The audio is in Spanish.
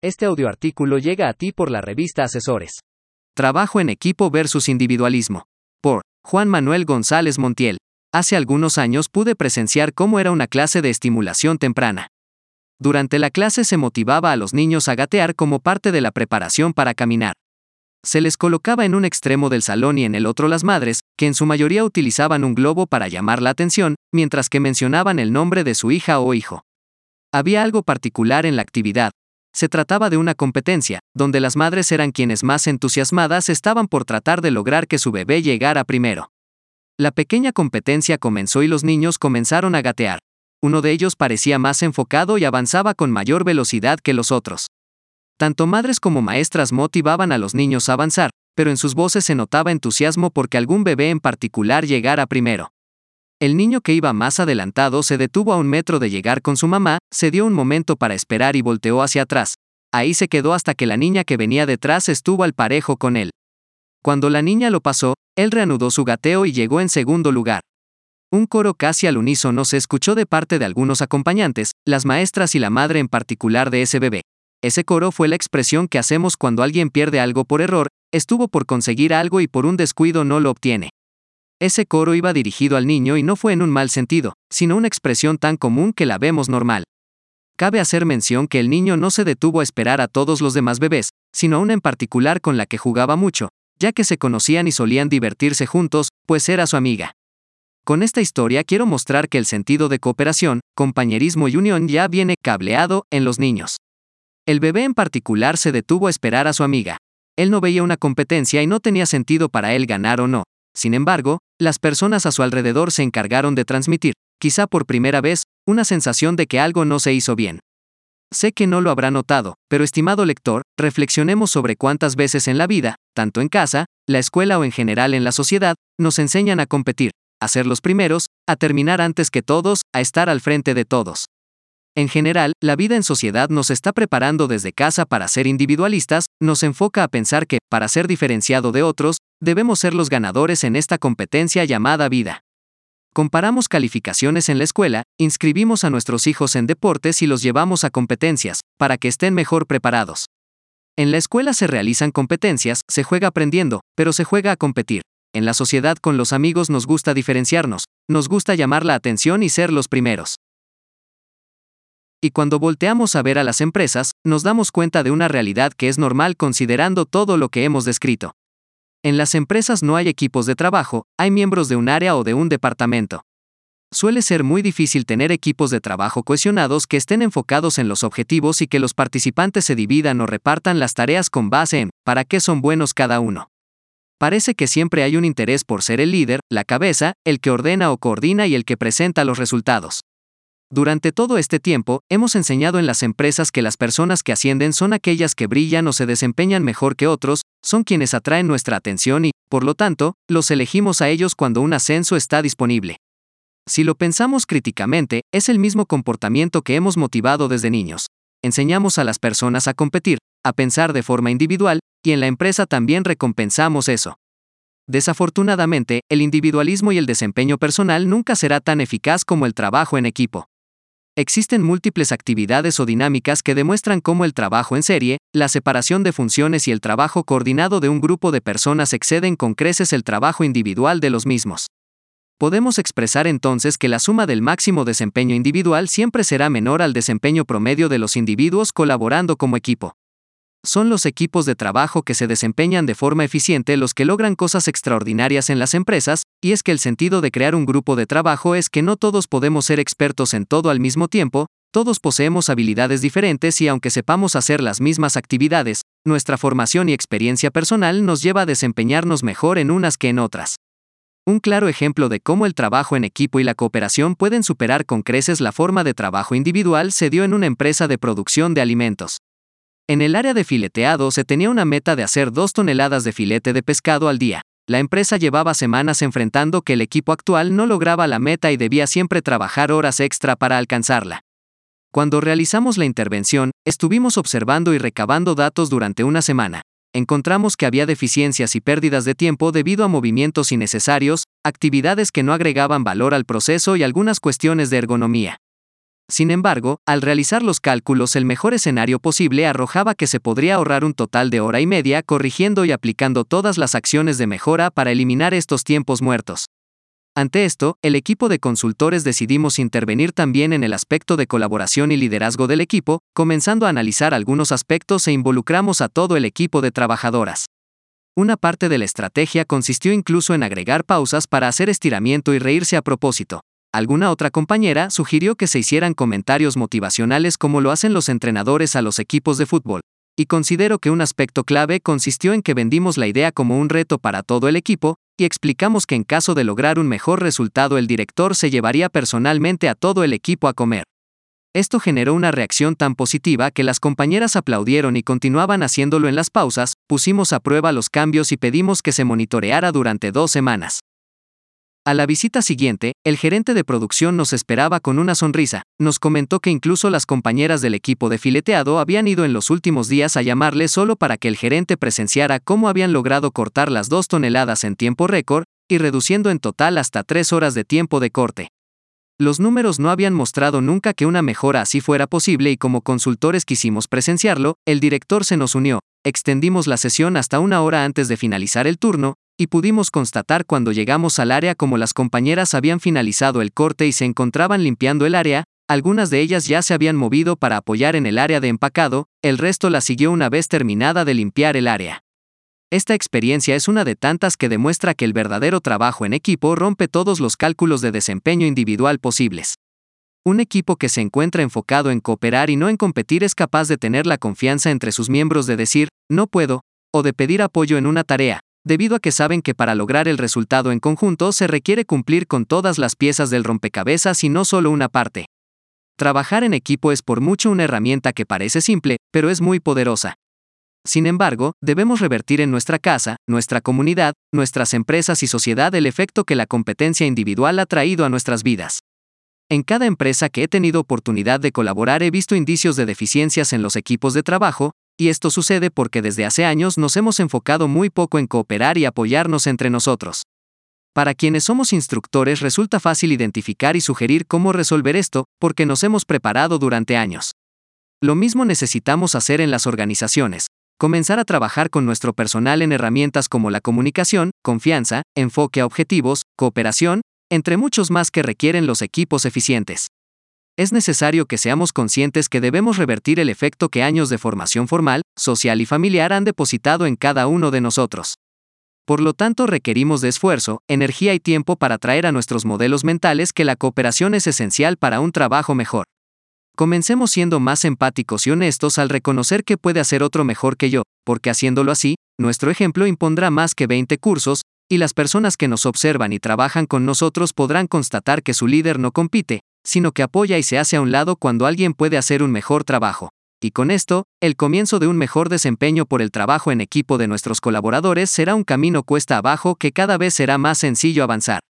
Este audioartículo llega a ti por la revista Asesores. Trabajo en equipo versus individualismo. Por Juan Manuel González Montiel. Hace algunos años pude presenciar cómo era una clase de estimulación temprana. Durante la clase se motivaba a los niños a gatear como parte de la preparación para caminar. Se les colocaba en un extremo del salón y en el otro las madres, que en su mayoría utilizaban un globo para llamar la atención, mientras que mencionaban el nombre de su hija o hijo. Había algo particular en la actividad, se trataba de una competencia, donde las madres eran quienes más entusiasmadas estaban por tratar de lograr que su bebé llegara primero. La pequeña competencia comenzó y los niños comenzaron a gatear. Uno de ellos parecía más enfocado y avanzaba con mayor velocidad que los otros. Tanto madres como maestras motivaban a los niños a avanzar, pero en sus voces se notaba entusiasmo porque algún bebé en particular llegara primero. El niño que iba más adelantado se detuvo a un metro de llegar con su mamá, se dio un momento para esperar y volteó hacia atrás. Ahí se quedó hasta que la niña que venía detrás estuvo al parejo con él. Cuando la niña lo pasó, él reanudó su gateo y llegó en segundo lugar. Un coro casi al unísono se escuchó de parte de algunos acompañantes, las maestras y la madre en particular de ese bebé. Ese coro fue la expresión que hacemos cuando alguien pierde algo por error, estuvo por conseguir algo y por un descuido no lo obtiene. Ese coro iba dirigido al niño y no fue en un mal sentido, sino una expresión tan común que la vemos normal. Cabe hacer mención que el niño no se detuvo a esperar a todos los demás bebés, sino a una en particular con la que jugaba mucho, ya que se conocían y solían divertirse juntos, pues era su amiga. Con esta historia quiero mostrar que el sentido de cooperación, compañerismo y unión ya viene cableado en los niños. El bebé en particular se detuvo a esperar a su amiga. Él no veía una competencia y no tenía sentido para él ganar o no, sin embargo, las personas a su alrededor se encargaron de transmitir, quizá por primera vez, una sensación de que algo no se hizo bien. Sé que no lo habrá notado, pero estimado lector, reflexionemos sobre cuántas veces en la vida, tanto en casa, la escuela o en general en la sociedad, nos enseñan a competir, a ser los primeros, a terminar antes que todos, a estar al frente de todos. En general, la vida en sociedad nos está preparando desde casa para ser individualistas, nos enfoca a pensar que, para ser diferenciado de otros, debemos ser los ganadores en esta competencia llamada vida. Comparamos calificaciones en la escuela, inscribimos a nuestros hijos en deportes y los llevamos a competencias, para que estén mejor preparados. En la escuela se realizan competencias, se juega aprendiendo, pero se juega a competir. En la sociedad con los amigos nos gusta diferenciarnos, nos gusta llamar la atención y ser los primeros. Y cuando volteamos a ver a las empresas, nos damos cuenta de una realidad que es normal considerando todo lo que hemos descrito. En las empresas no hay equipos de trabajo, hay miembros de un área o de un departamento. Suele ser muy difícil tener equipos de trabajo cohesionados que estén enfocados en los objetivos y que los participantes se dividan o repartan las tareas con base en para qué son buenos cada uno. Parece que siempre hay un interés por ser el líder, la cabeza, el que ordena o coordina y el que presenta los resultados. Durante todo este tiempo, hemos enseñado en las empresas que las personas que ascienden son aquellas que brillan o se desempeñan mejor que otros, son quienes atraen nuestra atención y, por lo tanto, los elegimos a ellos cuando un ascenso está disponible. Si lo pensamos críticamente, es el mismo comportamiento que hemos motivado desde niños. Enseñamos a las personas a competir, a pensar de forma individual, y en la empresa también recompensamos eso. Desafortunadamente, el individualismo y el desempeño personal nunca será tan eficaz como el trabajo en equipo. Existen múltiples actividades o dinámicas que demuestran cómo el trabajo en serie, la separación de funciones y el trabajo coordinado de un grupo de personas exceden con creces el trabajo individual de los mismos. Podemos expresar entonces que la suma del máximo desempeño individual siempre será menor al desempeño promedio de los individuos colaborando como equipo. Son los equipos de trabajo que se desempeñan de forma eficiente los que logran cosas extraordinarias en las empresas, y es que el sentido de crear un grupo de trabajo es que no todos podemos ser expertos en todo al mismo tiempo, todos poseemos habilidades diferentes y aunque sepamos hacer las mismas actividades, nuestra formación y experiencia personal nos lleva a desempeñarnos mejor en unas que en otras. Un claro ejemplo de cómo el trabajo en equipo y la cooperación pueden superar con creces la forma de trabajo individual se dio en una empresa de producción de alimentos. En el área de fileteado se tenía una meta de hacer dos toneladas de filete de pescado al día. La empresa llevaba semanas enfrentando que el equipo actual no lograba la meta y debía siempre trabajar horas extra para alcanzarla. Cuando realizamos la intervención, estuvimos observando y recabando datos durante una semana. Encontramos que había deficiencias y pérdidas de tiempo debido a movimientos innecesarios, actividades que no agregaban valor al proceso y algunas cuestiones de ergonomía. Sin embargo, al realizar los cálculos el mejor escenario posible arrojaba que se podría ahorrar un total de hora y media corrigiendo y aplicando todas las acciones de mejora para eliminar estos tiempos muertos. Ante esto, el equipo de consultores decidimos intervenir también en el aspecto de colaboración y liderazgo del equipo, comenzando a analizar algunos aspectos e involucramos a todo el equipo de trabajadoras. Una parte de la estrategia consistió incluso en agregar pausas para hacer estiramiento y reírse a propósito. Alguna otra compañera sugirió que se hicieran comentarios motivacionales como lo hacen los entrenadores a los equipos de fútbol, y considero que un aspecto clave consistió en que vendimos la idea como un reto para todo el equipo, y explicamos que en caso de lograr un mejor resultado el director se llevaría personalmente a todo el equipo a comer. Esto generó una reacción tan positiva que las compañeras aplaudieron y continuaban haciéndolo en las pausas, pusimos a prueba los cambios y pedimos que se monitoreara durante dos semanas. A la visita siguiente, el gerente de producción nos esperaba con una sonrisa, nos comentó que incluso las compañeras del equipo de fileteado habían ido en los últimos días a llamarle solo para que el gerente presenciara cómo habían logrado cortar las dos toneladas en tiempo récord, y reduciendo en total hasta tres horas de tiempo de corte. Los números no habían mostrado nunca que una mejora así fuera posible y como consultores quisimos presenciarlo, el director se nos unió, extendimos la sesión hasta una hora antes de finalizar el turno, y pudimos constatar cuando llegamos al área como las compañeras habían finalizado el corte y se encontraban limpiando el área, algunas de ellas ya se habían movido para apoyar en el área de empacado, el resto la siguió una vez terminada de limpiar el área. Esta experiencia es una de tantas que demuestra que el verdadero trabajo en equipo rompe todos los cálculos de desempeño individual posibles. Un equipo que se encuentra enfocado en cooperar y no en competir es capaz de tener la confianza entre sus miembros de decir, no puedo, o de pedir apoyo en una tarea, debido a que saben que para lograr el resultado en conjunto se requiere cumplir con todas las piezas del rompecabezas y no solo una parte. Trabajar en equipo es por mucho una herramienta que parece simple, pero es muy poderosa. Sin embargo, debemos revertir en nuestra casa, nuestra comunidad, nuestras empresas y sociedad el efecto que la competencia individual ha traído a nuestras vidas. En cada empresa que he tenido oportunidad de colaborar he visto indicios de deficiencias en los equipos de trabajo, y esto sucede porque desde hace años nos hemos enfocado muy poco en cooperar y apoyarnos entre nosotros. Para quienes somos instructores resulta fácil identificar y sugerir cómo resolver esto, porque nos hemos preparado durante años. Lo mismo necesitamos hacer en las organizaciones, comenzar a trabajar con nuestro personal en herramientas como la comunicación, confianza, enfoque a objetivos, cooperación, entre muchos más que requieren los equipos eficientes es necesario que seamos conscientes que debemos revertir el efecto que años de formación formal, social y familiar han depositado en cada uno de nosotros. Por lo tanto, requerimos de esfuerzo, energía y tiempo para traer a nuestros modelos mentales que la cooperación es esencial para un trabajo mejor. Comencemos siendo más empáticos y honestos al reconocer que puede hacer otro mejor que yo, porque haciéndolo así, nuestro ejemplo impondrá más que 20 cursos, y las personas que nos observan y trabajan con nosotros podrán constatar que su líder no compite, sino que apoya y se hace a un lado cuando alguien puede hacer un mejor trabajo. Y con esto, el comienzo de un mejor desempeño por el trabajo en equipo de nuestros colaboradores será un camino cuesta abajo que cada vez será más sencillo avanzar.